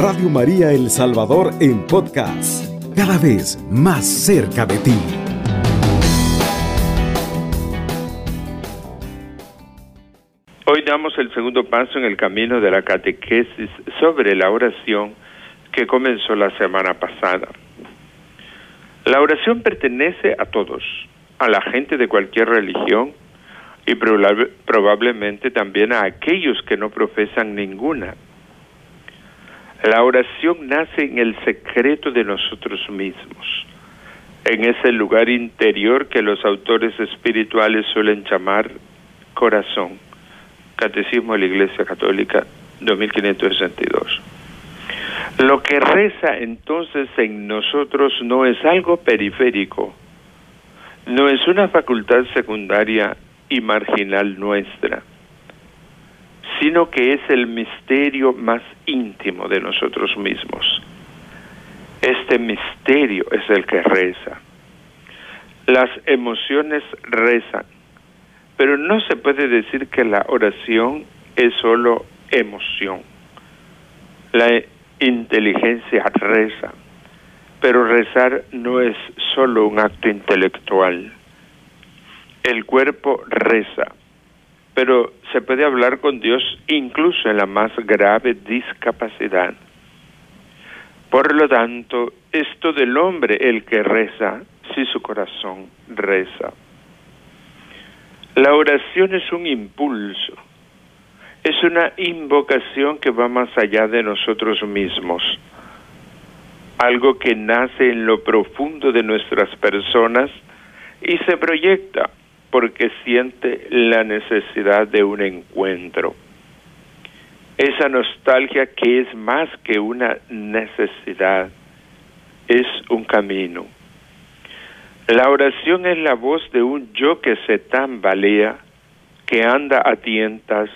Radio María El Salvador en podcast, cada vez más cerca de ti. Hoy damos el segundo paso en el camino de la catequesis sobre la oración que comenzó la semana pasada. La oración pertenece a todos, a la gente de cualquier religión y probablemente también a aquellos que no profesan ninguna. La oración nace en el secreto de nosotros mismos, en ese lugar interior que los autores espirituales suelen llamar corazón. Catecismo de la Iglesia Católica 2562. Lo que reza entonces en nosotros no es algo periférico, no es una facultad secundaria y marginal nuestra, sino que es el misterio más íntimo de nosotros mismos. Este misterio es el que reza. Las emociones rezan, pero no se puede decir que la oración es solo emoción. La inteligencia reza, pero rezar no es solo un acto intelectual. El cuerpo reza, pero se puede hablar con Dios incluso en la más grave discapacidad. Por lo tanto, esto del hombre el que reza si su corazón reza. La oración es un impulso, es una invocación que va más allá de nosotros mismos, algo que nace en lo profundo de nuestras personas y se proyecta porque siente la necesidad de un encuentro. Esa nostalgia que es más que una necesidad, es un camino. La oración es la voz de un yo que se tambalea, que anda a tientas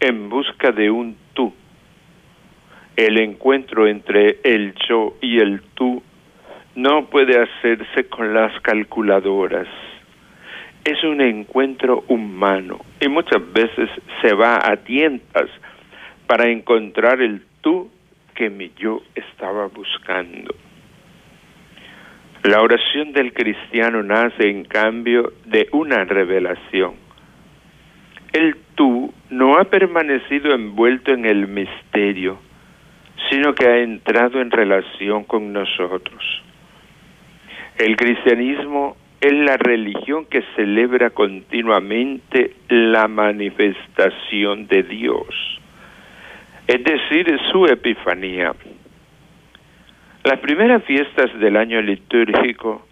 en busca de un tú. El encuentro entre el yo y el tú no puede hacerse con las calculadoras es un encuentro humano y muchas veces se va a tientas para encontrar el tú que mi yo estaba buscando. La oración del cristiano nace en cambio de una revelación. El tú no ha permanecido envuelto en el misterio, sino que ha entrado en relación con nosotros. El cristianismo es la religión que celebra continuamente la manifestación de Dios, es decir, su epifanía. Las primeras fiestas del año litúrgico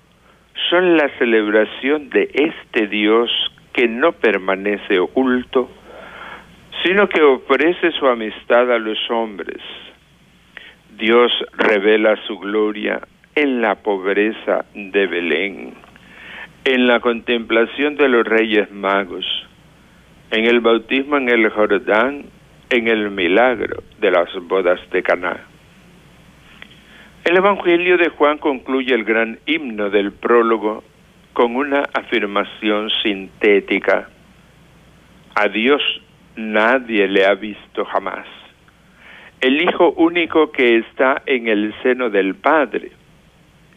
son la celebración de este Dios que no permanece oculto, sino que ofrece su amistad a los hombres. Dios revela su gloria en la pobreza de Belén en la contemplación de los reyes magos, en el bautismo en el Jordán, en el milagro de las bodas de Caná. El Evangelio de Juan concluye el gran himno del prólogo con una afirmación sintética. A Dios nadie le ha visto jamás. El Hijo único que está en el seno del Padre,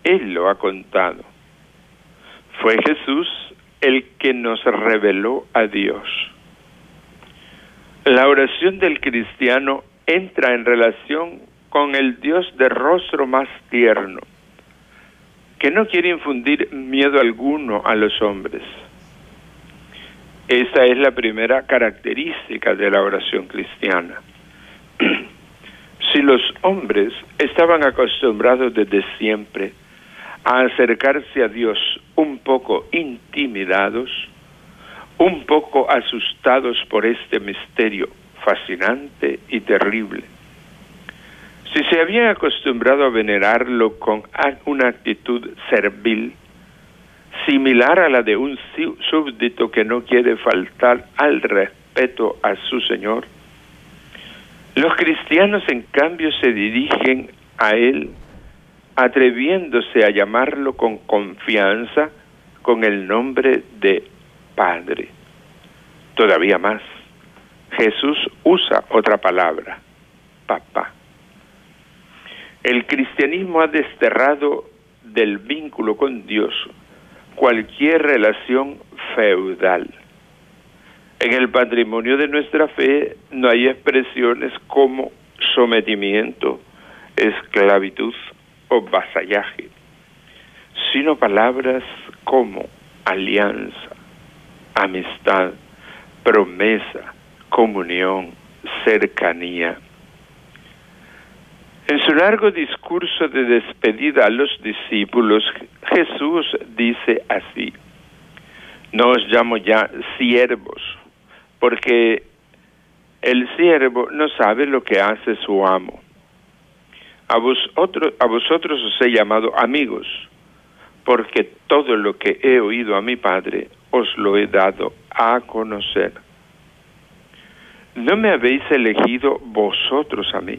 Él lo ha contado. Fue Jesús el que nos reveló a Dios. La oración del cristiano entra en relación con el Dios de rostro más tierno, que no quiere infundir miedo alguno a los hombres. Esa es la primera característica de la oración cristiana. si los hombres estaban acostumbrados desde siempre a acercarse a Dios un poco intimidados, un poco asustados por este misterio fascinante y terrible. Si se habían acostumbrado a venerarlo con una actitud servil, similar a la de un súbdito que no quiere faltar al respeto a su Señor, los cristianos en cambio se dirigen a Él atreviéndose a llamarlo con confianza con el nombre de Padre. Todavía más, Jesús usa otra palabra, papá. El cristianismo ha desterrado del vínculo con Dios cualquier relación feudal. En el patrimonio de nuestra fe no hay expresiones como sometimiento, esclavitud o vasallaje, sino palabras como alianza, amistad, promesa, comunión, cercanía. En su largo discurso de despedida a los discípulos, Jesús dice así, no os llamo ya siervos, porque el siervo no sabe lo que hace su amo. A vosotros, os he llamado amigos, porque todo lo que he oído a mi Padre os lo he dado a conocer. No me habéis elegido vosotros a mí,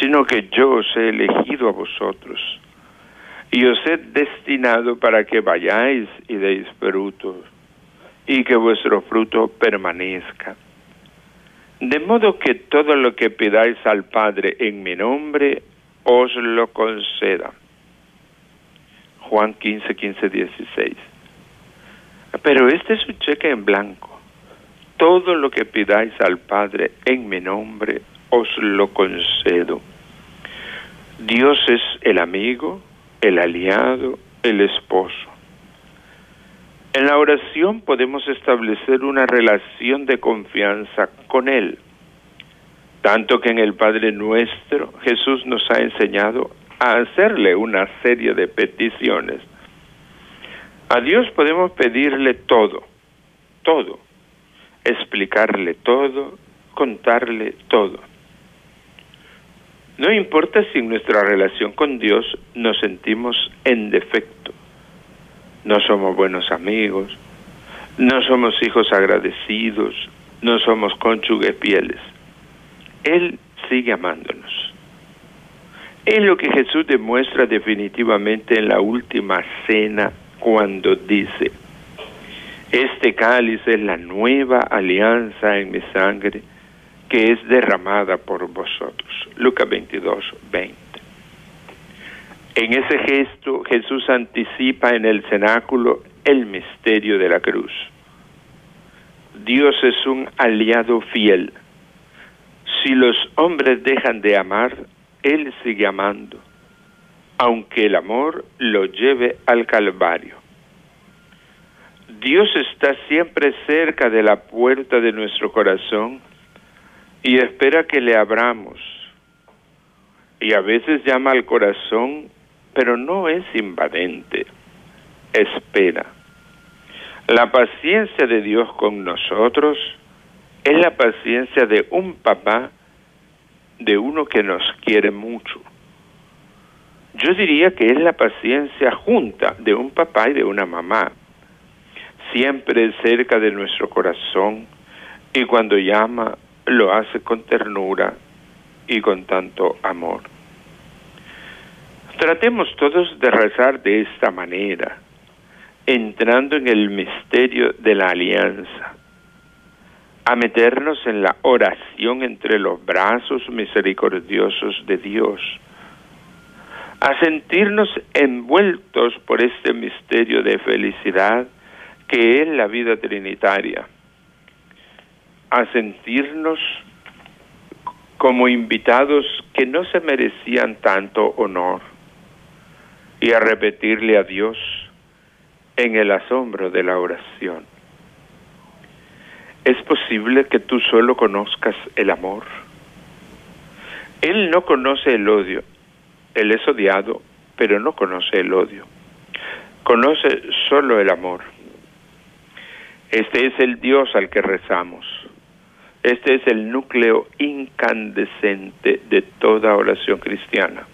sino que yo os he elegido a vosotros y os he destinado para que vayáis y deis frutos y que vuestro fruto permanezca. De modo que todo lo que pidáis al Padre en mi nombre, os lo conceda. Juan 15, 15, 16. Pero este es un cheque en blanco. Todo lo que pidáis al Padre en mi nombre, os lo concedo. Dios es el amigo, el aliado, el esposo. En la oración podemos establecer una relación de confianza con Él, tanto que en el Padre nuestro Jesús nos ha enseñado a hacerle una serie de peticiones. A Dios podemos pedirle todo, todo, explicarle todo, contarle todo. No importa si en nuestra relación con Dios nos sentimos en defecto, no somos buenos amigos, no somos hijos agradecidos, no somos cónyuges fieles. Él sigue amándonos. Es lo que Jesús demuestra definitivamente en la última cena cuando dice, este cáliz es la nueva alianza en mi sangre que es derramada por vosotros. Lucas 22, 20. En ese gesto Jesús anticipa en el cenáculo el misterio de la cruz. Dios es un aliado fiel. Si los hombres dejan de amar, Él sigue amando, aunque el amor lo lleve al Calvario. Dios está siempre cerca de la puerta de nuestro corazón y espera que le abramos. Y a veces llama al corazón, pero no es invadente, espera. La paciencia de Dios con nosotros es la paciencia de un papá, de uno que nos quiere mucho. Yo diría que es la paciencia junta de un papá y de una mamá siempre cerca de nuestro corazón y cuando llama lo hace con ternura y con tanto amor. Tratemos todos de rezar de esta manera, entrando en el misterio de la alianza, a meternos en la oración entre los brazos misericordiosos de Dios, a sentirnos envueltos por este misterio de felicidad que es la vida trinitaria, a sentirnos como invitados que no se merecían tanto honor y a repetirle a Dios en el asombro de la oración. Es posible que tú solo conozcas el amor. Él no conoce el odio. Él es odiado, pero no conoce el odio. Conoce solo el amor. Este es el Dios al que rezamos. Este es el núcleo incandescente de toda oración cristiana.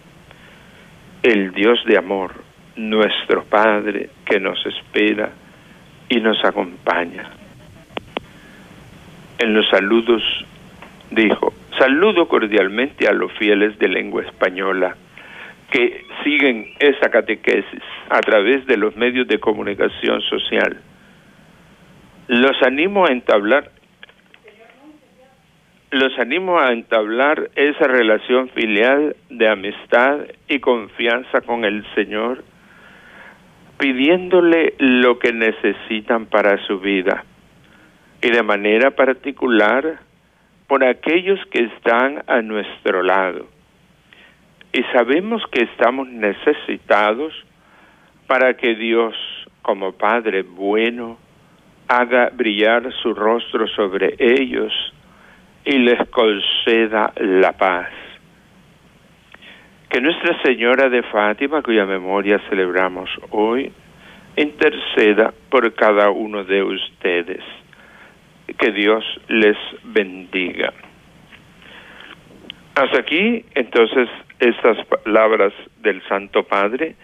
El Dios de amor, nuestro Padre que nos espera y nos acompaña. En los saludos dijo, saludo cordialmente a los fieles de lengua española que siguen esa catequesis a través de los medios de comunicación social los animo a entablar los animo a entablar esa relación filial de amistad y confianza con el Señor, pidiéndole lo que necesitan para su vida y de manera particular por aquellos que están a nuestro lado. Y sabemos que estamos necesitados para que Dios, como Padre bueno, haga brillar su rostro sobre ellos y les conceda la paz. Que Nuestra Señora de Fátima, cuya memoria celebramos hoy, interceda por cada uno de ustedes. Que Dios les bendiga. Hasta aquí, entonces, estas palabras del Santo Padre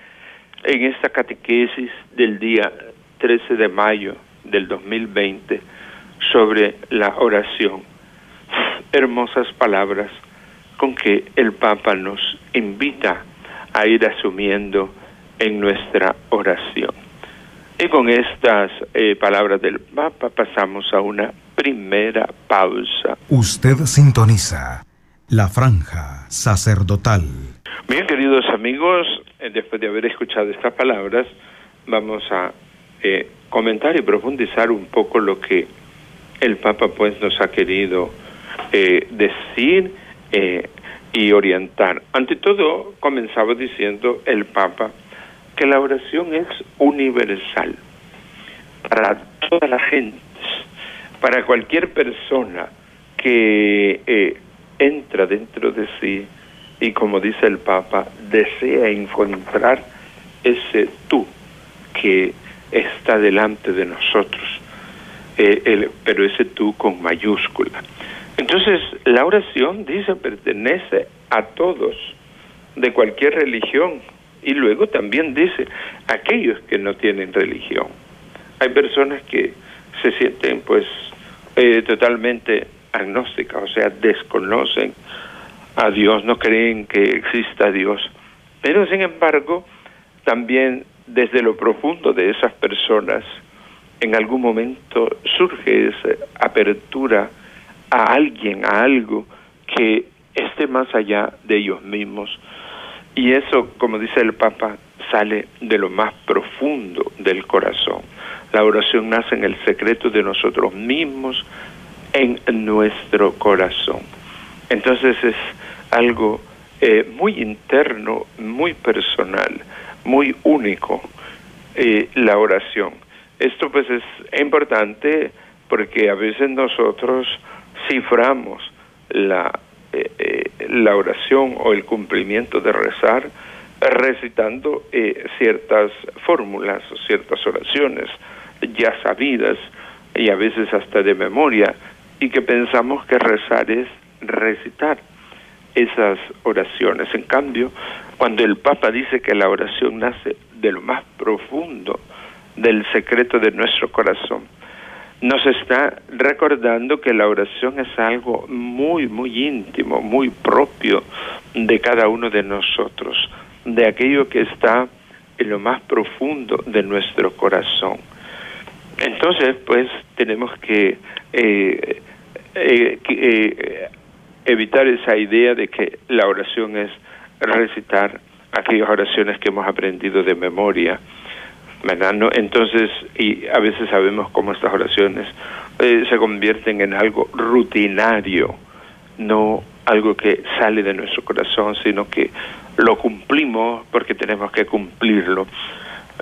en esta catequesis del día 13 de mayo del 2020 sobre la oración. Hermosas palabras con que el Papa nos invita a ir asumiendo en nuestra oración. Y con estas eh, palabras del Papa pasamos a una primera pausa. Usted sintoniza la franja sacerdotal. Bien, queridos amigos, eh, después de haber escuchado estas palabras, vamos a eh, comentar y profundizar un poco lo que el Papa pues nos ha querido eh, decir eh, y orientar. Ante todo, comenzaba diciendo el Papa que la oración es universal para toda la gente, para cualquier persona que eh, entra dentro de sí y como dice el Papa, desea encontrar ese tú que está delante de nosotros, pero ese tú con mayúscula. Entonces, la oración, dice, pertenece a todos, de cualquier religión, y luego también dice, aquellos que no tienen religión. Hay personas que se sienten pues eh, totalmente agnósticas, o sea, desconocen a Dios, no creen que exista Dios, pero sin embargo también desde lo profundo de esas personas, en algún momento surge esa apertura a alguien, a algo que esté más allá de ellos mismos. Y eso, como dice el Papa, sale de lo más profundo del corazón. La oración nace en el secreto de nosotros mismos, en nuestro corazón. Entonces es algo eh, muy interno, muy personal muy único eh, la oración. Esto pues es importante porque a veces nosotros ciframos la, eh, eh, la oración o el cumplimiento de rezar recitando ciertas fórmulas o ciertas oraciones ya sabidas y a veces hasta de memoria y que pensamos que rezar es recitar esas oraciones. En cambio, cuando el Papa dice que la oración nace de lo más profundo del secreto de nuestro corazón, nos está recordando que la oración es algo muy, muy íntimo, muy propio de cada uno de nosotros, de aquello que está en lo más profundo de nuestro corazón. Entonces, pues tenemos que, eh, eh, eh evitar esa idea de que la oración es recitar aquellas oraciones que hemos aprendido de memoria, Entonces, y a veces sabemos cómo estas oraciones eh, se convierten en algo rutinario, no algo que sale de nuestro corazón, sino que lo cumplimos porque tenemos que cumplirlo,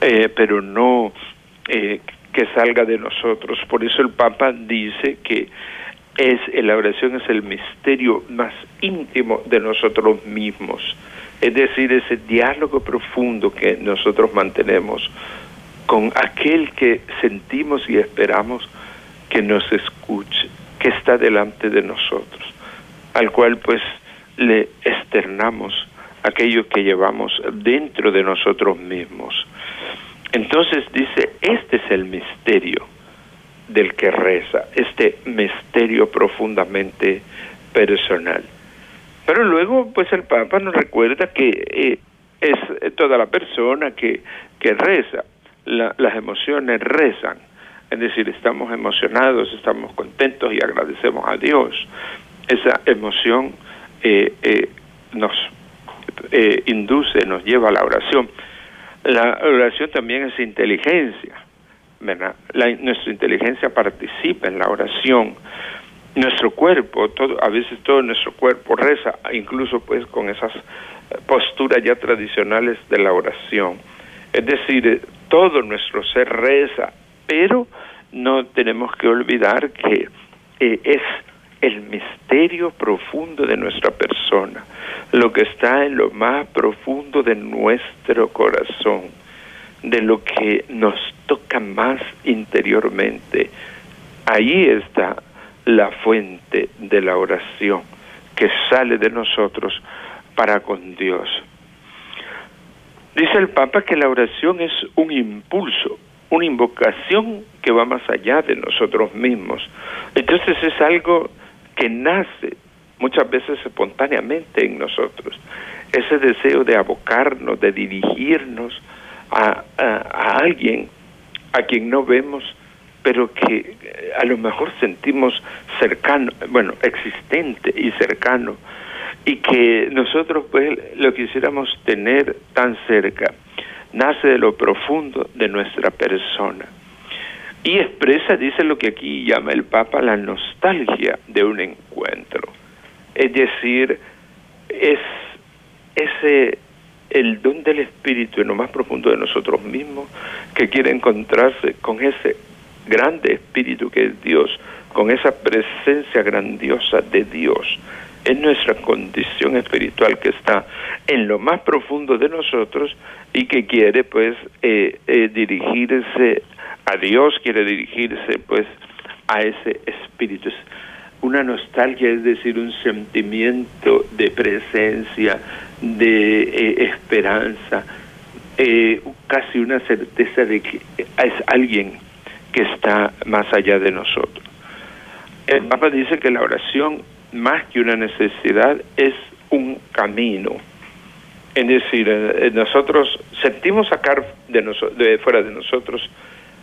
eh, pero no eh, que salga de nosotros. Por eso el Papa dice que es la oración es el misterio más íntimo de nosotros mismos, es decir, ese diálogo profundo que nosotros mantenemos con aquel que sentimos y esperamos que nos escuche, que está delante de nosotros, al cual pues le externamos aquello que llevamos dentro de nosotros mismos. Entonces dice, este es el misterio del que reza, este misterio profundamente personal. Pero luego, pues el Papa nos recuerda que eh, es toda la persona que, que reza, las emociones rezan, es decir, estamos emocionados, estamos contentos y agradecemos a Dios. esa emoción eh, eh, nos eh, induce, nos lleva a la oración. La oración también es inteligencia, nuestra inteligencia participa en la oración. Nuestro cuerpo, todo, a veces todo nuestro cuerpo reza, incluso pues con esas posturas ya tradicionales de la oración. Es decir, todo nuestro ser reza, pero no tenemos que olvidar que es el misterio profundo de nuestra persona, lo que está en lo más profundo de nuestro corazón, de lo que nos toca más interiormente. Ahí está la fuente de la oración que sale de nosotros para con Dios. Dice el Papa que la oración es un impulso, una invocación que va más allá de nosotros mismos. Entonces es algo que nace muchas veces espontáneamente en nosotros. Ese deseo de abocarnos, de dirigirnos a, alguien a quien no vemos, pero que eh, a lo mejor sentimos cercano, bueno, existente y cercano, y que nosotros pues lo quisiéramos tener tan cerca, nace de lo profundo de nuestra persona y expresa, dice lo que aquí llama el Papa, la nostalgia de un encuentro. Es decir, es ese el don del Espíritu en lo más profundo de nosotros mismos que quiere encontrarse con ese grande Espíritu que es Dios, con esa presencia grandiosa de Dios. Es nuestra condición espiritual que está en lo más profundo de nosotros y que quiere pues eh, eh, dirigirse a Dios, quiere dirigirse pues a ese espíritu. Una nostalgia, es decir, un sentimiento de presencia, de eh, esperanza, casi una certeza de que es alguien que está más allá de nosotros. El Papa dice que la oración, más que una necesidad, es un camino. Es decir, eh, nosotros sentimos sacar de, de fuera de nosotros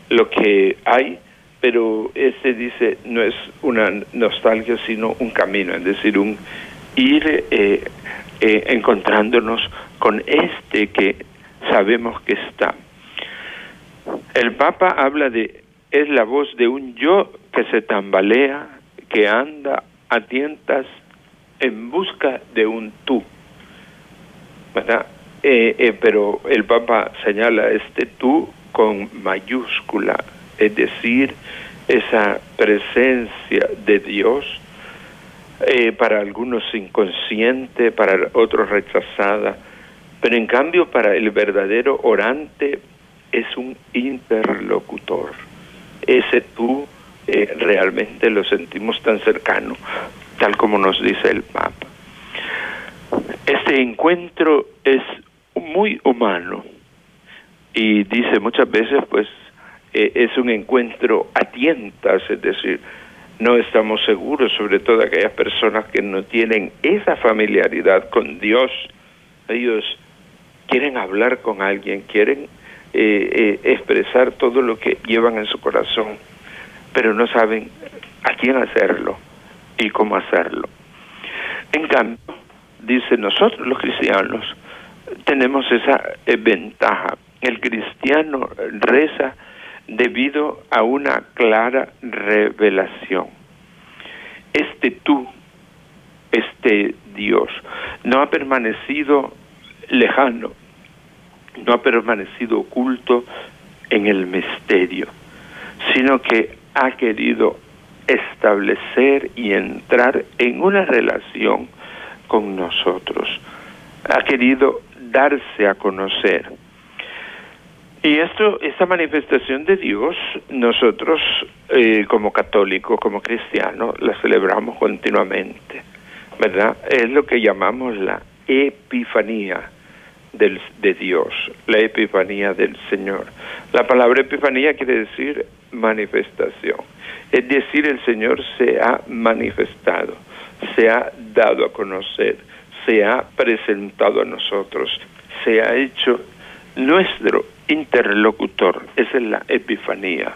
lo que hay, pero ese dice no es una nostalgia, sino un camino, es decir, un ir eh, eh, encontrándonos con este que sabemos que está. El Papa habla de, es la voz de un yo que se tambalea, que anda a tientas en busca de un tú. ¿Verdad? Eh, pero el Papa señala este tú con mayúscula, es decir, esa presencia de Dios, eh, para algunos inconsciente, para otros rechazada, pero en cambio para el verdadero orante es un interlocutor. Ese tú eh, realmente lo sentimos tan cercano, tal como nos dice el Papa. Este encuentro es muy humano, y dice muchas veces pues eh, es un encuentro a tientas, es decir, no estamos seguros, sobre todo aquellas personas que no tienen esa familiaridad con Dios. Ellos quieren hablar con alguien, quieren eh, eh, expresar todo lo que llevan en su corazón, pero no saben a quién hacerlo y cómo hacerlo. En cambio, dice nosotros los cristianos, tenemos esa ventaja el cristiano reza debido a una clara revelación. Este tú, este Dios, no ha permanecido lejano, no ha permanecido oculto en el misterio, sino que ha querido establecer y entrar en una relación con nosotros. Ha querido darse a conocer y esto, esta manifestación de Dios, nosotros eh, como católicos, como cristianos, la celebramos continuamente, ¿verdad? Es lo que llamamos la epifanía del, de Dios, la epifanía del Señor. La palabra epifanía quiere decir manifestación, es decir, el Señor se ha manifestado, se ha dado a conocer, se ha presentado a nosotros, se ha hecho nuestro interlocutor, esa es la epifanía,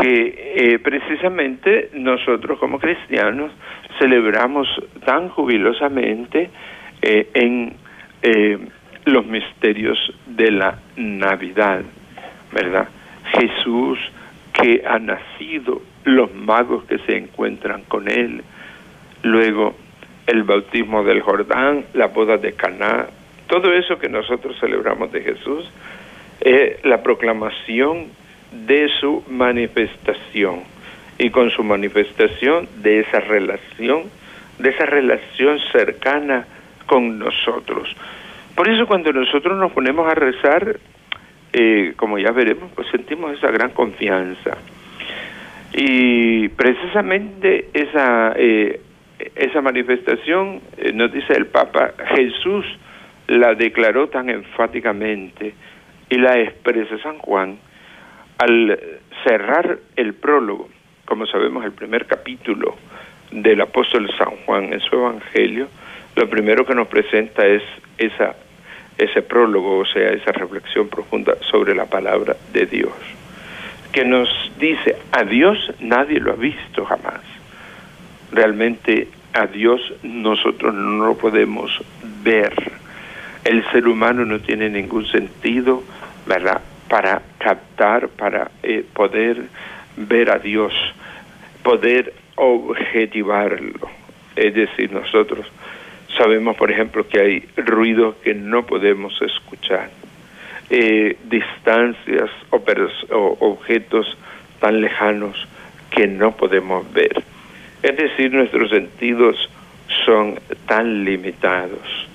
que eh, precisamente nosotros como cristianos celebramos tan jubilosamente eh, en eh, los misterios de la Navidad, ¿verdad? Jesús que ha nacido, los magos que se encuentran con él, luego el bautismo del Jordán, la boda de Caná, todo eso que nosotros celebramos de Jesús es la proclamación de su manifestación y con su manifestación de esa relación, de esa relación cercana con nosotros. Por eso cuando nosotros nos ponemos a rezar, eh, como ya veremos, pues sentimos esa gran confianza. Y precisamente esa, eh, esa manifestación, eh, nos dice el Papa, Jesús la declaró tan enfáticamente y la expresa San Juan al cerrar el prólogo, como sabemos el primer capítulo del apóstol San Juan en su evangelio, lo primero que nos presenta es esa, ese prólogo, o sea, esa reflexión profunda sobre la palabra de Dios, que nos dice, a Dios nadie lo ha visto jamás. Realmente a Dios nosotros no lo podemos ver. El ser humano no tiene ningún sentido, ¿verdad? Para captar, para eh, poder ver a Dios, poder objetivarlo. Es decir, nosotros sabemos, por ejemplo, que hay ruidos que no podemos escuchar, eh, distancias o, o objetos tan lejanos que no podemos ver. Es decir, nuestros sentidos son tan limitados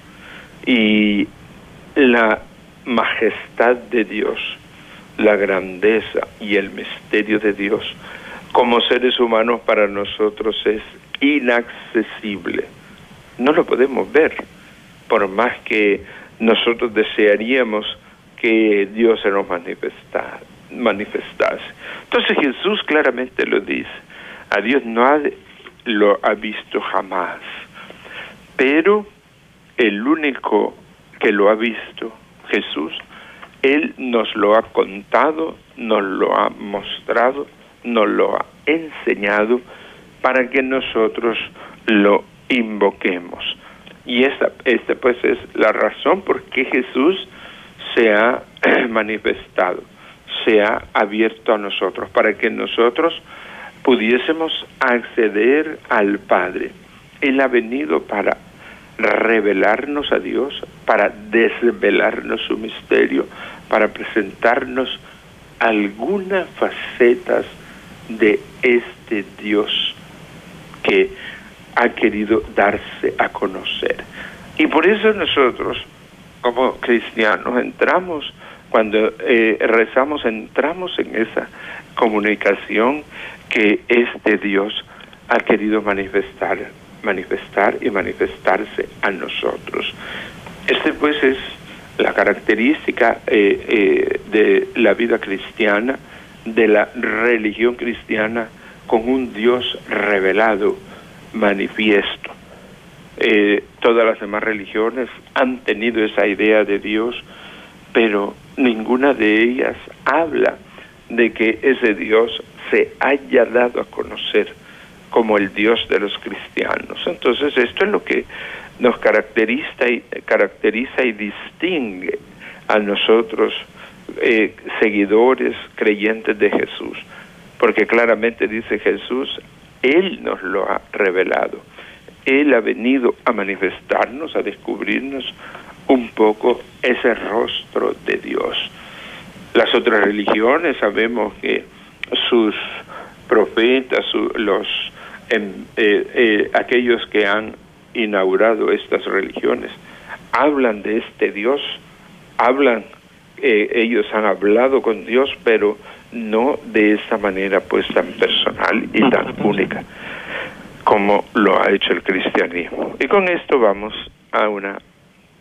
y la majestad de Dios, la grandeza y el misterio de Dios como seres humanos para nosotros es inaccesible. No lo podemos ver, por más que nosotros desearíamos que Dios se nos manifestase. Entonces Jesús claramente lo dice, a Dios no ha lo ha visto jamás. Pero el único que lo ha visto, Jesús, Él nos lo ha contado, nos lo ha mostrado, nos lo ha enseñado para que nosotros lo invoquemos. Y esta, esta pues es la razón por qué Jesús se ha manifestado, se ha abierto a nosotros, para que nosotros pudiésemos acceder al Padre. Él ha venido para revelarnos a Dios, para desvelarnos su misterio, para presentarnos algunas facetas de este Dios que ha querido darse a conocer. Y por eso nosotros, como cristianos, entramos, cuando eh, rezamos, entramos en esa comunicación que este Dios ha querido manifestar, manifestar y manifestarse a nosotros. Este pues es la característica eh, eh, de la vida cristiana, de la religión cristiana, con un Dios revelado, manifiesto. Eh, todas las demás religiones han tenido esa idea de Dios, pero ninguna de ellas habla de que ese Dios se haya dado a conocer como el Dios de los cristianos. Entonces esto es lo que nos caracteriza y, caracteriza y distingue a nosotros eh, seguidores creyentes de Jesús, porque claramente dice Jesús, Él nos lo ha revelado, Él ha venido a manifestarnos, a descubrirnos un poco ese rostro de Dios. Las otras religiones sabemos que sus profetas, los em, eh, eh, aquellos que han inaugurado estas religiones, hablan de este Dios, hablan, eh, ellos han hablado con Dios, pero no de esa manera pues tan personal y tan única como lo ha hecho el cristianismo. Y con esto vamos a una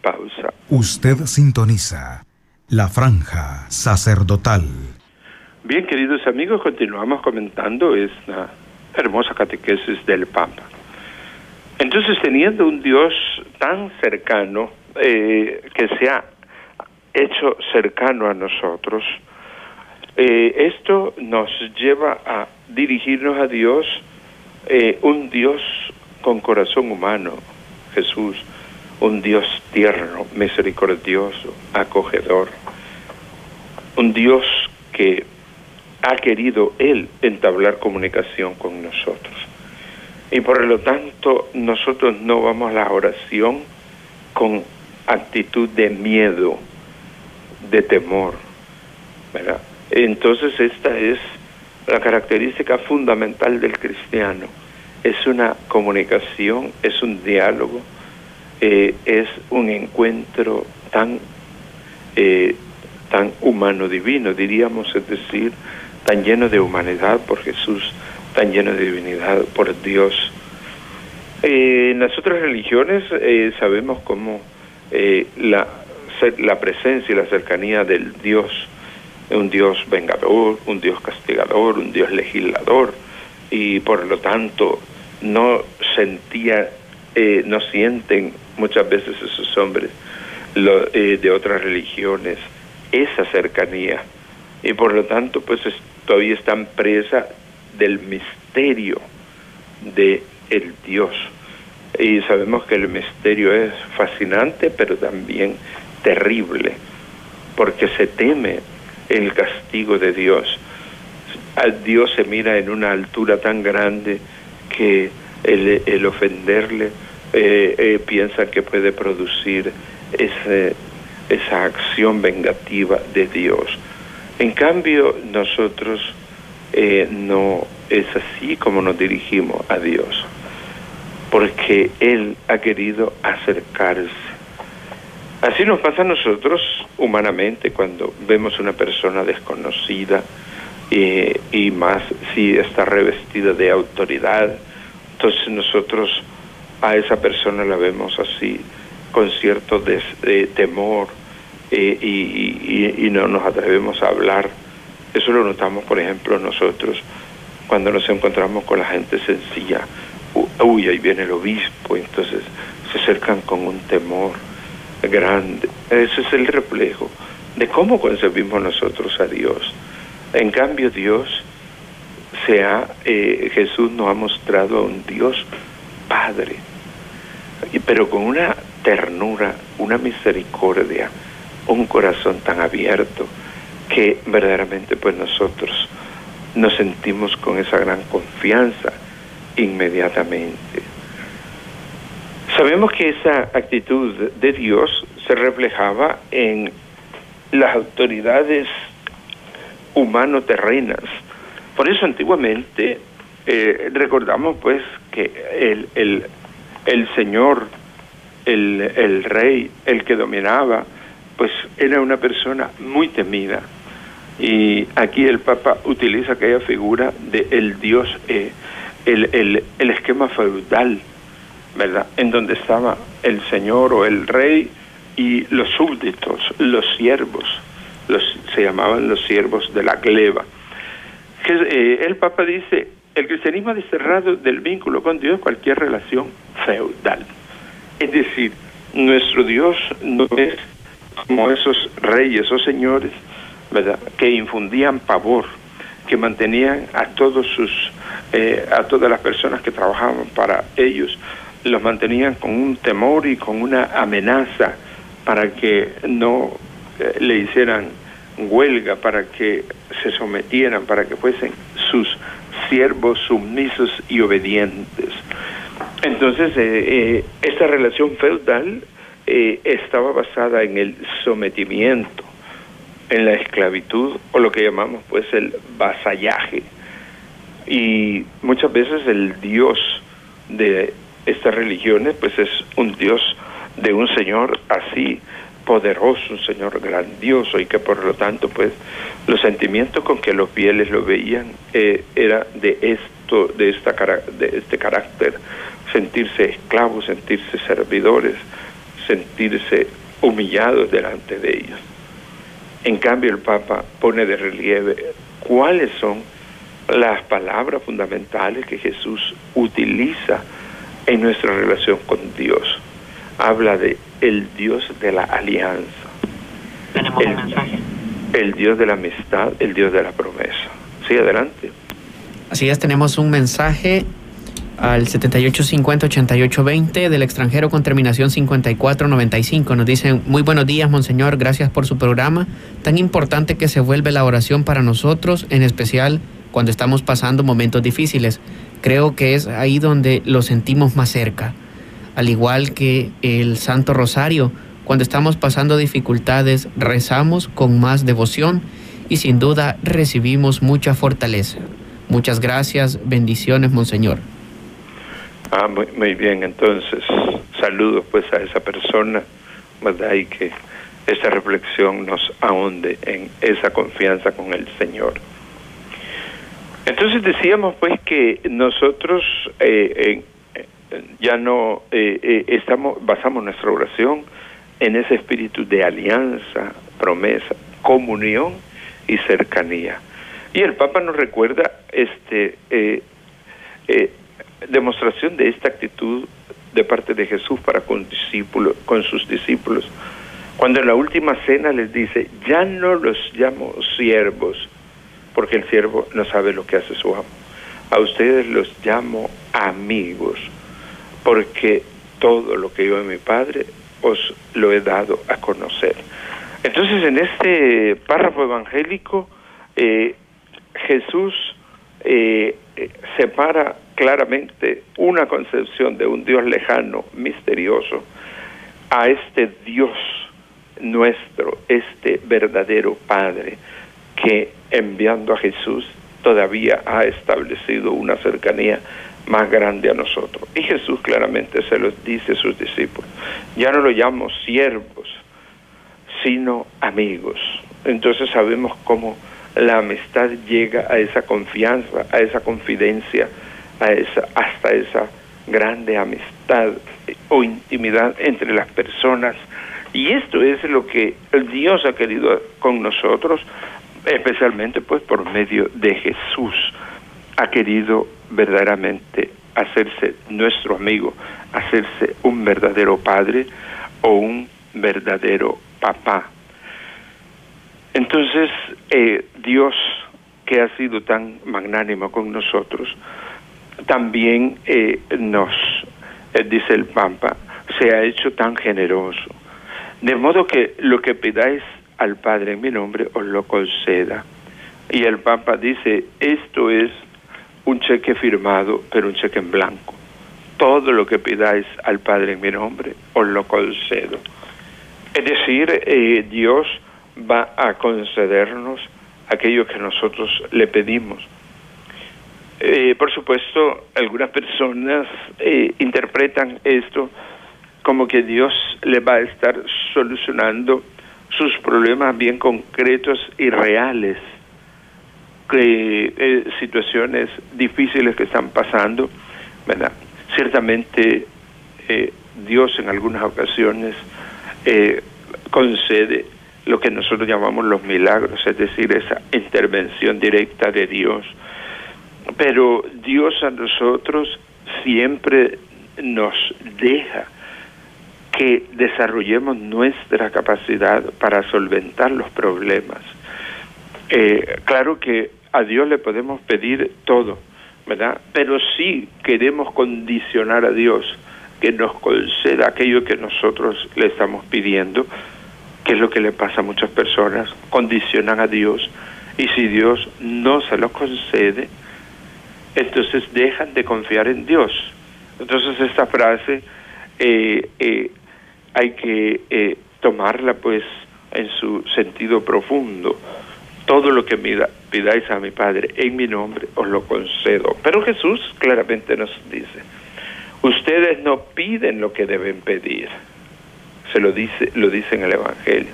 pausa. Usted sintoniza la franja sacerdotal. Bien, queridos amigos, continuamos comentando esta hermosa catequesis del Papa. Entonces, teniendo un Dios tan cercano, eh, que se ha hecho cercano a nosotros, Eh, esto nos lleva a dirigirnos a Dios, eh, un Dios con corazón humano, Jesús, un Dios tierno, misericordioso, acogedor, un Dios que ha querido Él entablar comunicación con nosotros. Y por lo tanto, nosotros no vamos a la oración con actitud de miedo, de temor. ¿verdad? Entonces esta es la característica fundamental del cristiano. Es una comunicación, es un diálogo, eh, es un encuentro tan, eh, tan humano divino, diríamos, es decir, tan lleno de humanidad por Jesús, tan lleno de divinidad por Dios. Eh, en las otras religiones sabemos cómo la, la presencia y la cercanía del Dios un Dios vengador, un Dios castigador, un Dios legislador, y por lo tanto no sentía, eh, no sienten muchas veces esos hombres eh, de otras religiones esa cercanía, y por lo tanto pues todavía están presa del misterio de el Dios. Y sabemos que el misterio es fascinante, pero también terrible, porque se teme el castigo de Dios. A Dios se mira en una altura tan grande que el, ofenderle eh, eh, piensa que puede producir esa acción vengativa de Dios. En cambio, nosotros eh, no es así como nos dirigimos a Dios, porque Él ha querido acercarse Así nos pasa a nosotros humanamente cuando vemos una persona desconocida y, más si está revestida de autoridad. Entonces nosotros a esa persona la vemos así, con cierto de, temor eh, y, y, no nos atrevemos a hablar. Eso lo notamos, por ejemplo, nosotros cuando nos encontramos con la gente sencilla. Uy, ahí viene el obispo, entonces se acercan con un temor grande. Ese es el reflejo de cómo concebimos nosotros a Dios. En cambio, Dios se ha, eh, Jesús nos ha mostrado a un Dios Padre, pero con una ternura, una misericordia, un corazón tan abierto que verdaderamente pues nosotros nos sentimos con esa gran confianza inmediatamente. Sabemos que esa actitud de Dios se reflejaba en las autoridades humano-terrenas. Por eso antiguamente eh, recordamos pues que el, el, el Señor, el, el, rey, el que dominaba, pues era una persona muy temida. Y aquí el Papa utiliza aquella figura de el Dios, eh, el, el, el esquema feudal ¿verdad? En donde estaba el señor o el rey y los súbditos, los siervos, los, se llamaban los siervos de la gleba. Que, eh, el Papa dice, el cristianismo ha desterrado del vínculo con Dios cualquier relación feudal. Es decir, nuestro Dios no es como esos reyes o señores, ¿verdad? Que infundían pavor, que mantenían a todos sus, eh, a todas las personas que trabajaban para ellos los mantenían con un temor y con una amenaza para que no eh, le hicieran huelga, para que se sometieran, para que fuesen sus siervos sumisos y obedientes. Entonces, eh, eh, esta relación feudal estaba basada en el sometimiento, en la esclavitud o lo que llamamos pues el vasallaje. Y muchas veces el dios de estas religiones, pues es un Dios de un Señor así poderoso, un Señor grandioso y que por lo tanto pues los sentimientos con que los fieles lo veían eh, era de esto, de esta de este carácter, sentirse esclavos, sentirse servidores, sentirse humillados delante de ellos. En cambio el Papa pone de relieve cuáles son las palabras fundamentales que Jesús utiliza en nuestra relación con Dios. Habla de el Dios de la alianza. Tenemos un mensaje. el Dios de la amistad, el Dios de la promesa. Sí, adelante. Así es, tenemos un mensaje al 7850-8820 del extranjero con terminación 5495. Nos dicen, muy buenos días, Monseñor, gracias por su programa. Tan importante que se vuelve la oración para nosotros, en especial cuando estamos pasando momentos difíciles. Creo que es ahí donde lo sentimos más cerca. Al igual que el Santo Rosario, cuando estamos pasando dificultades, rezamos con más devoción y sin duda recibimos mucha fortaleza. Muchas gracias, bendiciones, Monseñor. Ah, muy, bien, entonces saludos pues a esa persona, ¿verdad? Que esta reflexión nos ahonde en esa confianza con el Señor. Entonces decíamos pues que nosotros eh, ya no eh, eh, estamos basamos nuestra oración en ese espíritu de alianza, promesa, comunión y cercanía. Y el Papa nos recuerda este demostración de esta actitud de parte de Jesús para con, discípulos, con sus discípulos. Cuando en la última cena les dice, ya no los llamo siervos, porque el siervo no sabe lo que hace su amo. A ustedes los llamo amigos, porque todo lo que yo de mi Padre os lo he dado a conocer. Entonces, en este párrafo evangélico, eh, Jesús eh, separa claramente una concepción de un Dios lejano, misterioso, a este Dios nuestro, este verdadero Padre, que enviando a Jesús todavía ha establecido una cercanía más grande a nosotros. Y Jesús claramente se lo dice a sus discípulos. Ya no lo llamo siervos, sino amigos. Entonces sabemos cómo la amistad llega a esa confianza, a esa confidencia, a esa, hasta esa grande amistad o intimidad entre las personas. Y esto es lo que Dios ha querido con nosotros, especialmente pues por medio de Jesús. Ha querido verdaderamente hacerse nuestro amigo, hacerse un verdadero padre o un verdadero papá. Entonces, eh, Dios, que ha sido tan magnánimo con nosotros, también eh, nos, eh, dice el Papa, se ha hecho tan generoso. De modo que lo que pidáis al Padre en mi nombre os lo conceda. Y el Papa dice, esto es un cheque firmado, pero un cheque en blanco. Todo lo que pidáis al Padre en mi nombre os lo concedo. Es decir, eh, Dios va a concedernos aquello que nosotros le pedimos. Eh, por supuesto, algunas personas eh, interpretan esto como que Dios le va a estar solucionando sus problemas bien concretos y reales, que, eh, situaciones difíciles que están pasando, ¿verdad? Ciertamente Dios en algunas ocasiones concede lo que nosotros llamamos los milagros, es decir, esa intervención directa de Dios pero Dios a nosotros siempre nos deja que desarrollemos nuestra capacidad para solventar los problemas. Eh, claro que a Dios le podemos pedir todo, ¿verdad? Pero sí queremos condicionar a Dios que nos conceda aquello que nosotros le estamos pidiendo, que es lo que le pasa a muchas personas, condicionan a Dios y si Dios no se lo concede, entonces dejan de confiar en Dios. Entonces esta frase eh, eh, hay que eh, tomarla pues en su sentido profundo. Todo lo que pidáis a mi Padre en mi nombre os lo concedo. Pero Jesús claramente nos dice, ustedes no piden lo que deben pedir. Se lo dice, lo dice en el Evangelio.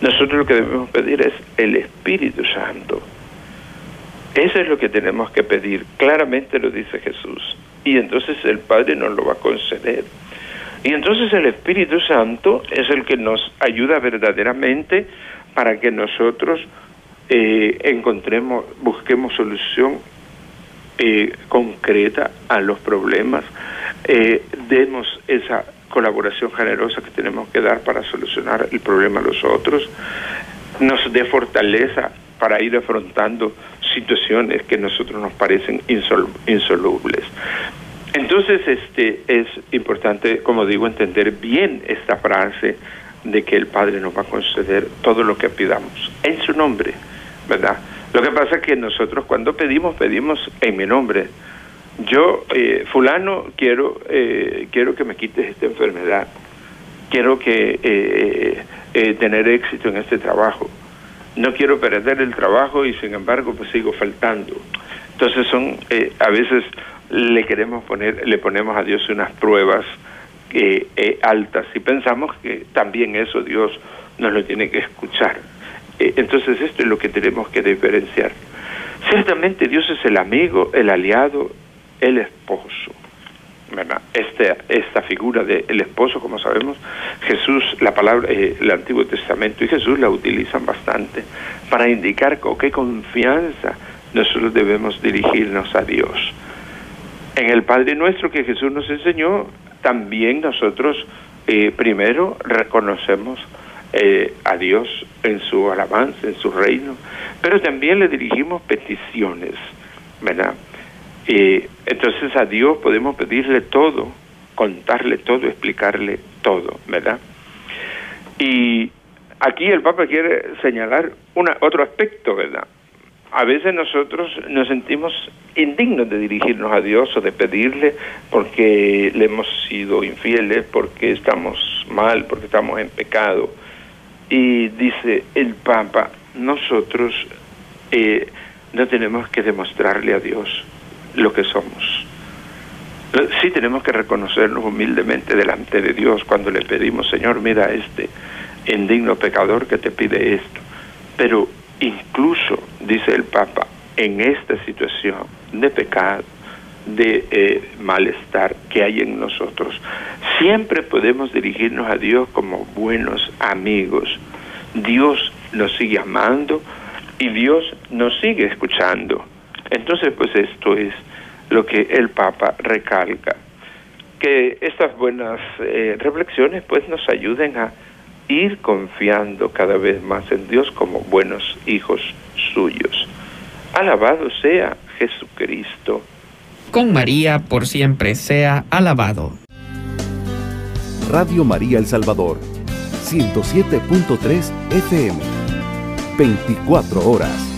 Nosotros lo que debemos pedir es el Espíritu Santo eso es lo que tenemos que pedir, claramente lo dice Jesús. Y entonces el Padre nos lo va a conceder. Y entonces el Espíritu Santo es el que nos ayuda verdaderamente para que nosotros eh, encontremos, busquemos solución eh, concreta a los problemas, eh, demos esa colaboración generosa que tenemos que dar para solucionar el problema a los otros, nos dé fortaleza para ir afrontando situaciones que a nosotros nos parecen insolubles. Entonces, este es importante, como digo, entender bien esta frase de que el Padre nos va a conceder todo lo que pidamos en su nombre, ¿verdad? Lo que pasa es que nosotros cuando pedimos, pedimos en mi nombre. Yo, eh, fulano, quiero, eh, quiero que me quites esta enfermedad, quiero que eh, tener éxito en este trabajo, no quiero perder el trabajo y sin embargo pues sigo faltando. Entonces son, a veces le queremos poner, le ponemos a Dios unas pruebas eh, altas y pensamos que también eso Dios nos lo tiene que escuchar. Eh, entonces esto es lo que tenemos que diferenciar. Ciertamente Dios es el amigo, el aliado, el esposo. ¿verdad? Este, esta figura del esposo, como sabemos, Jesús, la palabra, eh, el Antiguo Testamento y Jesús la utilizan bastante para indicar con qué confianza nosotros debemos dirigirnos a Dios. En el Padre nuestro que Jesús nos enseñó, también nosotros eh, primero reconocemos eh, a Dios en su alabanza, en su reino, pero también le dirigimos peticiones, ¿verdad? entonces a Dios podemos pedirle todo, contarle todo, explicarle todo, ¿verdad? Y aquí el Papa quiere señalar una, otro aspecto, ¿verdad? A veces nosotros nos sentimos indignos de dirigirnos a Dios o de pedirle porque le hemos sido infieles, porque estamos mal, porque estamos en pecado. Y dice el Papa, nosotros eh, no tenemos que demostrarle a Dios lo que somos. Sí tenemos que reconocernos humildemente delante de Dios cuando le pedimos, Señor, mira este indigno pecador que te pide esto. Pero incluso, dice el Papa, en esta situación de pecado, de eh, malestar que hay en nosotros, siempre podemos dirigirnos a Dios como buenos amigos. Dios nos sigue amando y Dios nos sigue escuchando. Entonces, pues esto es lo que el Papa recalca. Que estas buenas eh, reflexiones pues nos ayuden a ir confiando cada vez más en Dios como buenos hijos suyos. Alabado sea Jesucristo. Con María por siempre sea alabado. Radio María El Salvador, 107.3 FM, 24 horas.